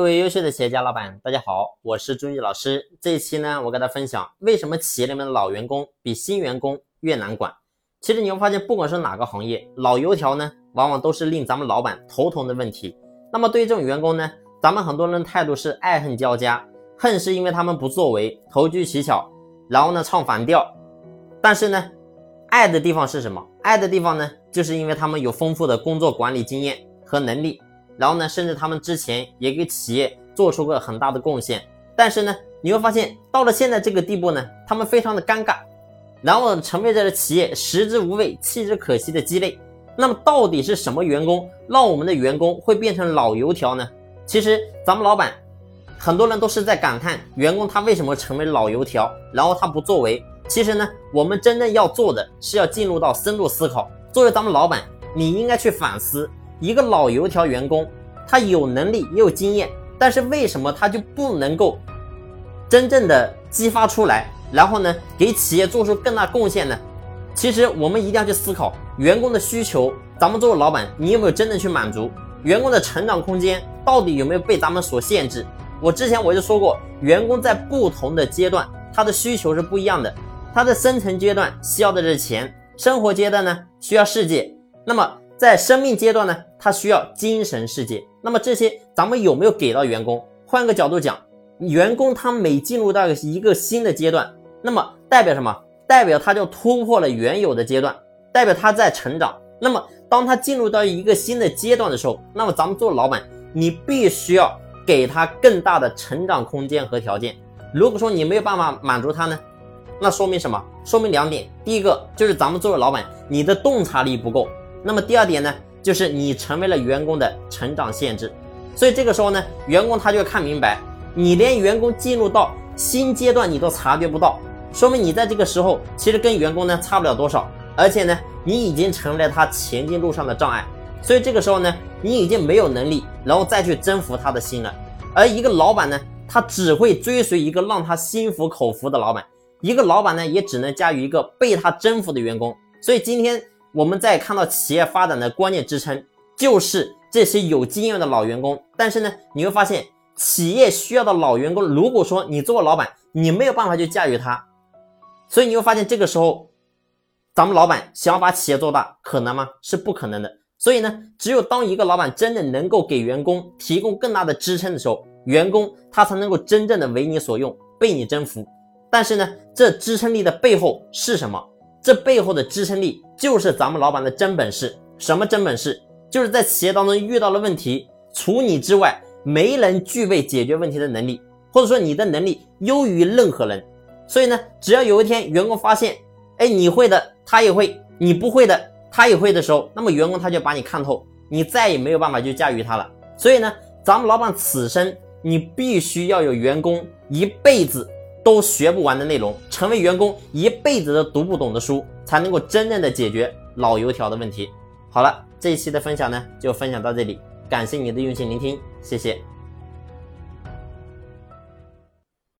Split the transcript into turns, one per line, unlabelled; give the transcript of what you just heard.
各位优秀的企业家老板，大家好，我是朱毅老师。这一期呢，我跟大家分享为什么企业里面的老员工比新员工越难管。其实你会发现，不管是哪个行业，老油条呢，往往都是令咱们老板头疼的问题。那么对于这种员工呢，咱们很多人的态度是爱恨交加，恨是因为他们不作为，投机取巧，然后呢唱反调；但是呢，爱的地方是什么？爱的地方呢，就是因为他们有丰富的工作管理经验和能力。然后呢，甚至他们之前也给企业做出过很大的贡献，但是呢，你会发现到了现在这个地步呢，他们非常的尴尬，然后成为这个企业食之无味、弃之可惜的鸡肋。那么到底是什么员工让我们的员工会变成老油条呢？其实咱们老板很多人都是在感叹员工他为什么成为老油条，然后他不作为。其实呢，我们真正要做的是要进入到深度思考。作为咱们老板，你应该去反思。一个老油条员工，他有能力也有经验，但是为什么他就不能够真正的激发出来，然后呢，给企业做出更大贡献呢？其实我们一定要去思考员工的需求，咱们作为老板，你有没有真正去满足员工的成长空间？到底有没有被咱们所限制？我之前我就说过，员工在不同的阶段，他的需求是不一样的。他的生存阶段需要的是钱，生活阶段呢需要世界。那么在生命阶段呢？他需要精神世界，那么这些咱们有没有给到员工？换个角度讲，员工他每进入到一个新的阶段，那么代表什么？代表他就突破了原有的阶段，代表他在成长。那么当他进入到一个新的阶段的时候，那么咱们做老板，你必须要给他更大的成长空间和条件。如果说你没有办法满足他呢，那说明什么？说明两点。第一个就是咱们作为老板，你的洞察力不够。那么第二点呢？就是你成为了员工的成长限制，所以这个时候呢，员工他就看明白，你连员工进入到新阶段你都察觉不到，说明你在这个时候其实跟员工呢差不了多少，而且呢，你已经成了他前进路上的障碍，所以这个时候呢，你已经没有能力，然后再去征服他的心了。而一个老板呢，他只会追随一个让他心服口服的老板，一个老板呢，也只能驾驭一个被他征服的员工。所以今天。我们在看到企业发展的关键支撑，就是这些有经验的老员工。但是呢，你会发现，企业需要的老员工，如果说你作为老板，你没有办法去驾驭他，所以你会发现，这个时候，咱们老板想要把企业做大，可能吗？是不可能的。所以呢，只有当一个老板真的能够给员工提供更大的支撑的时候，员工他才能够真正的为你所用，被你征服。但是呢，这支撑力的背后是什么？这背后的支撑力就是咱们老板的真本事。什么真本事？就是在企业当中遇到了问题，除你之外，没人具备解决问题的能力，或者说你的能力优于任何人。所以呢，只要有一天员工发现，哎，你会的，他也会；你不会的，他也会的时候，那么员工他就把你看透，你再也没有办法去驾驭他了。所以呢，咱们老板此生你必须要有员工一辈子。都学不完的内容，成为员工一辈子都读不懂的书，才能够真正的解决老油条的问题。好了，这一期的分享呢，就分享到这里，感谢你的用心聆听，谢谢。